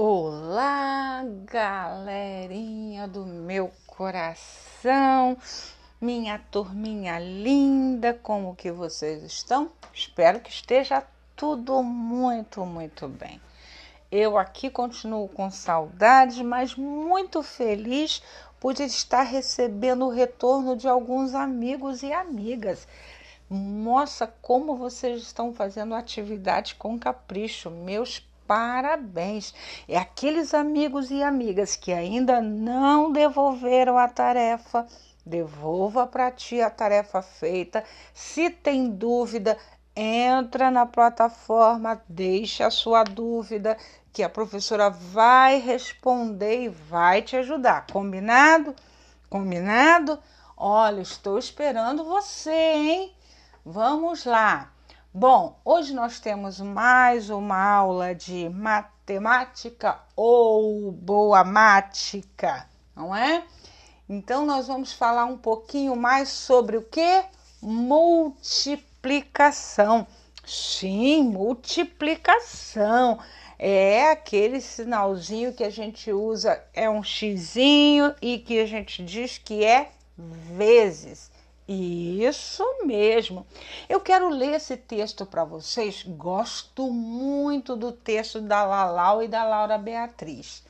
Olá, galerinha do meu coração, minha turminha linda, como que vocês estão? Espero que esteja tudo muito, muito bem. Eu aqui continuo com saudades, mas muito feliz por estar recebendo o retorno de alguns amigos e amigas. Nossa, como vocês estão fazendo atividade com capricho, meus parabéns. E aqueles amigos e amigas que ainda não devolveram a tarefa, devolva para ti a tarefa feita. Se tem dúvida, entra na plataforma, deixa a sua dúvida, que a professora vai responder e vai te ajudar. Combinado? Combinado? Olha, estou esperando você, hein? Vamos lá. Bom, hoje nós temos mais uma aula de matemática ou boa mática, não é? Então nós vamos falar um pouquinho mais sobre o que? Multiplicação. Sim, multiplicação. É aquele sinalzinho que a gente usa, é um xizinho e que a gente diz que é vezes. Isso mesmo. Eu quero ler esse texto para vocês. Gosto muito do texto da Lalau e da Laura Beatriz.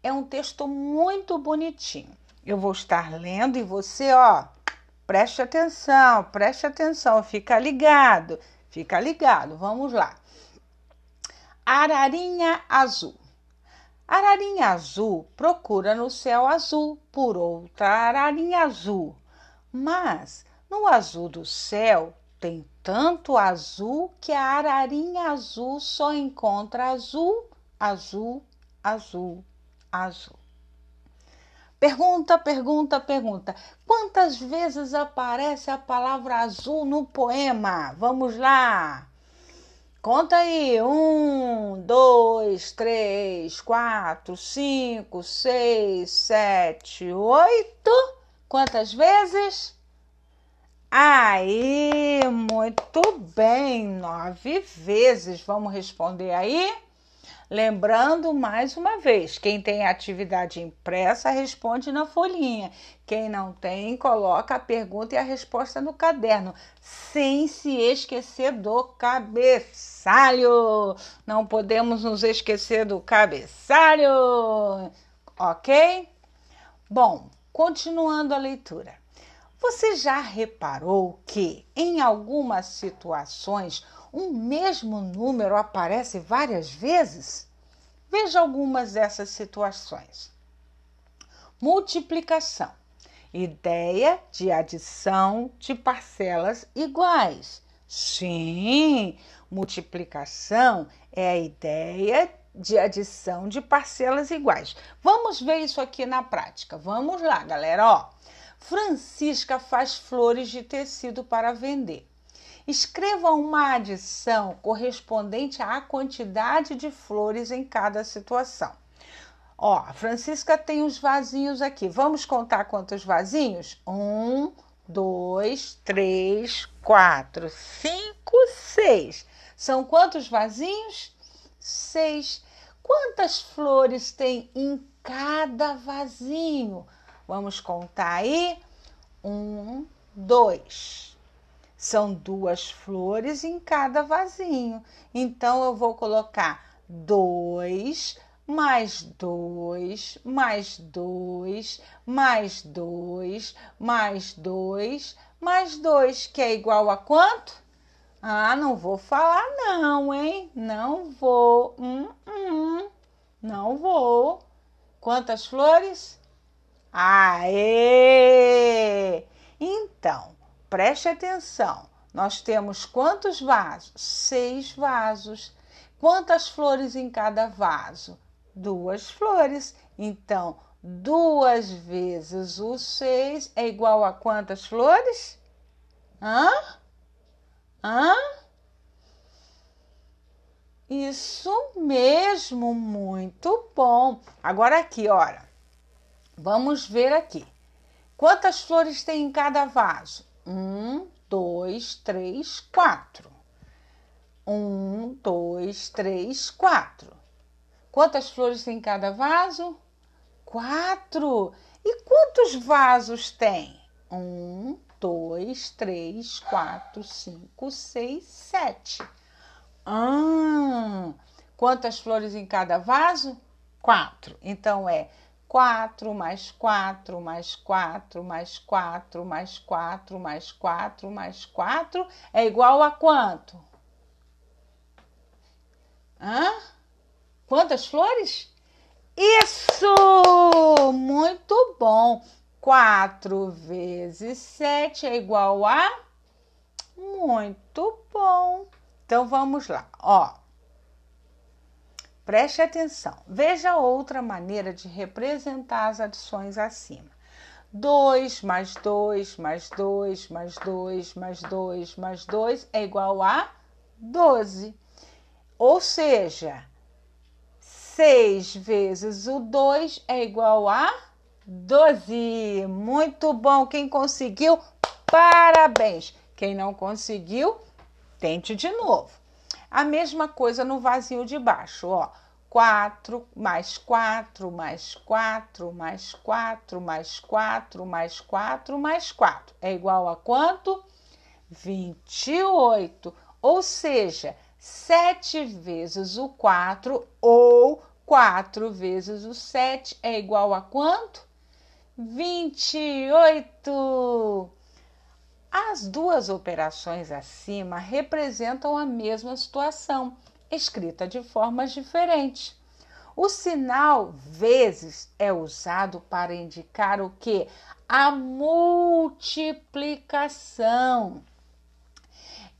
É um texto muito bonitinho. Eu vou estar lendo e você, ó, preste atenção, preste atenção, fica ligado, fica ligado. Vamos lá. Ararinha azul. Ararinha azul procura no céu azul por outra ararinha azul mas no azul do céu tem tanto azul que a ararinha azul só encontra azul, azul, azul, azul. Pergunta, pergunta, pergunta. Quantas vezes aparece a palavra azul no poema? Vamos lá. Conta aí. Um, dois, três, quatro, cinco, seis, sete, oito. Quantas vezes? Aí, muito bem, nove vezes. Vamos responder aí? Lembrando mais uma vez, quem tem atividade impressa responde na folhinha. Quem não tem, coloca a pergunta e a resposta no caderno, sem se esquecer do cabeçalho. Não podemos nos esquecer do cabeçalho, ok? Bom, Continuando a leitura. Você já reparou que, em algumas situações, um mesmo número aparece várias vezes? Veja algumas dessas situações. Multiplicação ideia de adição de parcelas iguais. Sim, multiplicação é a ideia de adição de parcelas iguais. Vamos ver isso aqui na prática. Vamos lá, galera. Ó, Francisca faz flores de tecido para vender. Escreva uma adição correspondente à quantidade de flores em cada situação. Ó, a Francisca tem os vasinhos aqui. Vamos contar quantos vasinhos? Um, dois, três, quatro, cinco, seis. São quantos vasinhos? Seis. Quantas flores tem em cada vasinho? Vamos contar aí. Um, dois. São duas flores em cada vasinho. Então, eu vou colocar dois, mais dois, mais dois, mais dois, mais dois, mais dois, que é igual a quanto? Ah, não vou falar não, hein? Não vou. Hum, hum, não vou. Quantas flores? Aê! Então, preste atenção. Nós temos quantos vasos? Seis vasos. Quantas flores em cada vaso? Duas flores. Então, duas vezes o seis é igual a quantas flores? Hã? Hã? Isso mesmo, muito bom. Agora aqui, olha. Vamos ver aqui. Quantas flores tem em cada vaso? Um, dois, três, quatro. Um, dois, três, quatro. Quantas flores tem em cada vaso? Quatro. E quantos vasos tem? Um, dois, três, quatro, cinco, seis, sete. Ah, quantas flores em cada vaso? Quatro. Então é quatro mais quatro mais quatro mais quatro mais quatro mais quatro mais quatro é igual a quanto? Hã? Quantas flores? Isso! Muito bom! 4 vezes 7 é igual a? Muito bom! Então vamos lá, ó. Preste atenção. Veja outra maneira de representar as adições acima. 2 mais 2 mais 2 mais 2 mais 2 mais 2 é igual a 12. Ou seja, 6 vezes o 2 é igual a 12. Muito bom. Quem conseguiu, parabéns. Quem não conseguiu, tente de novo. A mesma coisa no vazio de baixo, ó. 4 mais 4 mais 4 mais 4 mais 4 mais 4 mais 4 é igual a quanto? 28. Ou seja, 7 vezes o 4 ou 4 vezes o 7 é igual a quanto? 28. As duas operações acima representam a mesma situação, escrita de formas diferentes. O sinal vezes é usado para indicar o que? A multiplicação.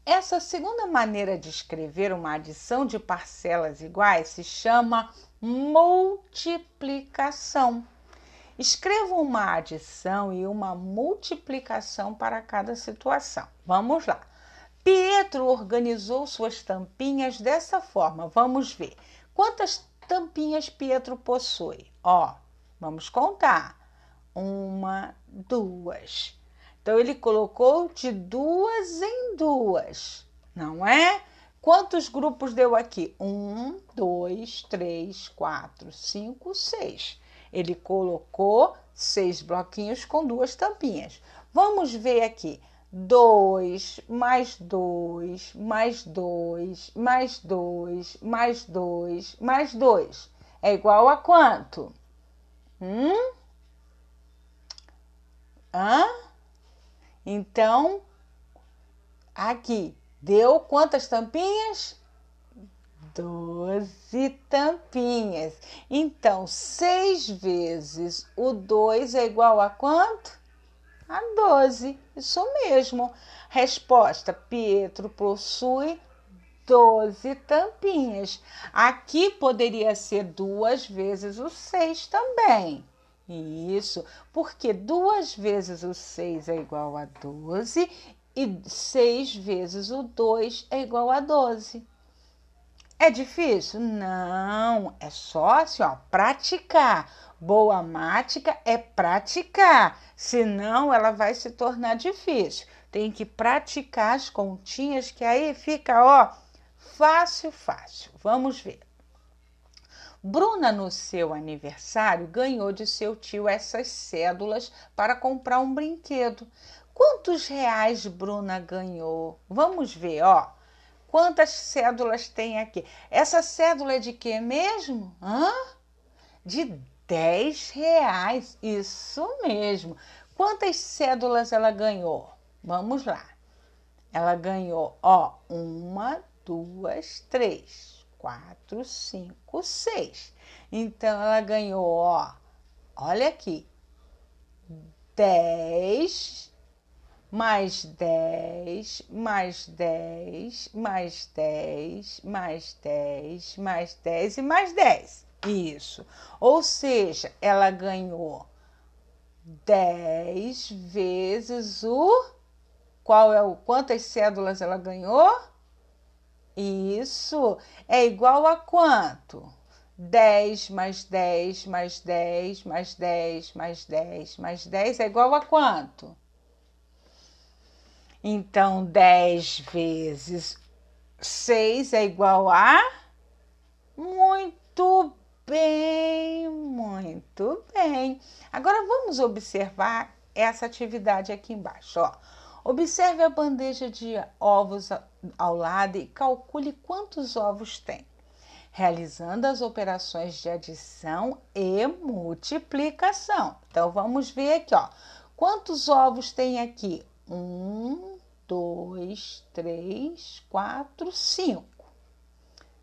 Essa segunda maneira de escrever uma adição de parcelas iguais se chama multiplicação. Escreva uma adição e uma multiplicação para cada situação. Vamos lá. Pietro organizou suas tampinhas dessa forma. Vamos ver. Quantas tampinhas Pietro possui? Ó, vamos contar. Uma, duas. Então ele colocou de duas em duas, não é? Quantos grupos deu aqui? Um, dois, três, quatro, cinco, seis. Ele colocou seis bloquinhos com duas tampinhas. Vamos ver aqui. 2 mais 2 mais 2 mais 2 mais 2 mais 2 é igual a quanto? Hum? Hã? Então, aqui, deu quantas tampinhas? Doze tampinhas. Então, seis vezes o dois é igual a quanto? A doze. Isso mesmo. Resposta: Pietro possui 12 tampinhas. Aqui poderia ser duas vezes o 6 também. Isso, porque duas vezes o 6 é igual a 12 e 6 vezes o 2 é igual a 12. É difícil? Não, é só assim, ó, praticar. Boa mática é praticar, senão ela vai se tornar difícil. Tem que praticar as continhas que aí fica, ó, fácil, fácil. Vamos ver. Bruna, no seu aniversário, ganhou de seu tio essas cédulas para comprar um brinquedo. Quantos reais Bruna ganhou? Vamos ver, ó. Quantas cédulas tem aqui? Essa cédula é de quê mesmo? Hã? De 10 reais. Isso mesmo. Quantas cédulas ela ganhou? Vamos lá. Ela ganhou, ó, uma, duas, três quatro, cinco, seis. Então ela ganhou, ó, olha aqui, dez, mais dez, mais dez, mais dez, mais dez, mais dez e mais dez. Isso. Ou seja, ela ganhou dez vezes o. Qual é o. Quantas cédulas ela ganhou? Isso é igual a quanto? 10 mais 10 mais 10 mais 10 mais 10 mais 10 é igual a quanto? Então, 10 vezes 6 é igual a. Muito bem, muito bem. Agora vamos observar essa atividade aqui embaixo. Ó. Observe a bandeja de ovos ao lado e calcule quantos ovos tem. Realizando as operações de adição e multiplicação. Então vamos ver aqui, ó. Quantos ovos tem aqui? Um, dois, três, quatro, cinco.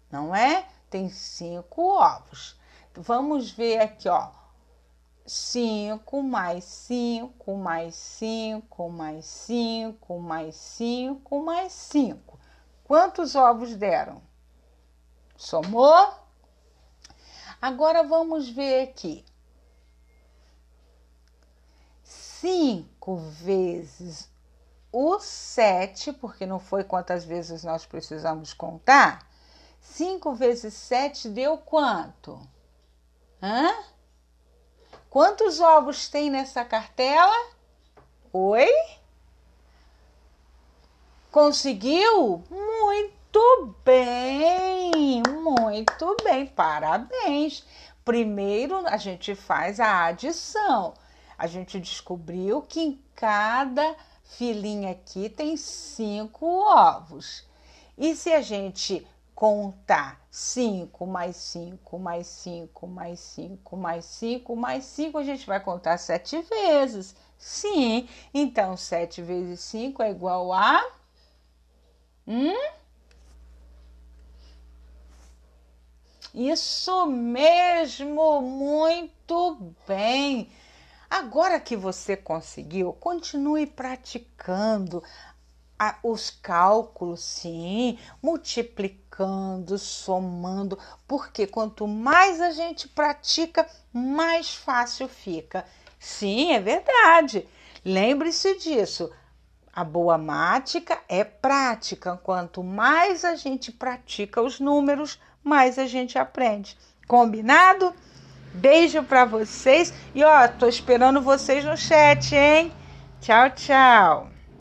Não é? Tem cinco ovos. Vamos ver aqui, ó. 5 mais 5 mais 5 mais 5 mais 5 mais 5. Quantos ovos deram? Somou? Agora vamos ver aqui. 5 vezes o 7, porque não foi quantas vezes nós precisamos contar. 5 vezes 7 deu quanto? Hã? Quantos ovos tem nessa cartela? Oi? Conseguiu? Muito bem, muito bem, parabéns. Primeiro a gente faz a adição. A gente descobriu que em cada filinha aqui tem cinco ovos. E se a gente contar 5 mais 5 mais 5 mais 5 mais 5 mais 5, a gente vai contar 7 vezes. Sim, então 7 vezes 5 é igual a. Hum? Isso mesmo, muito bem. Agora que você conseguiu, continue praticando os cálculos, sim, multiplicando, somando, porque quanto mais a gente pratica, mais fácil fica. Sim, é verdade. Lembre-se disso. A boa mática é prática. Quanto mais a gente pratica os números, mais a gente aprende. Combinado? Beijo para vocês e ó, tô esperando vocês no chat, hein? Tchau, tchau.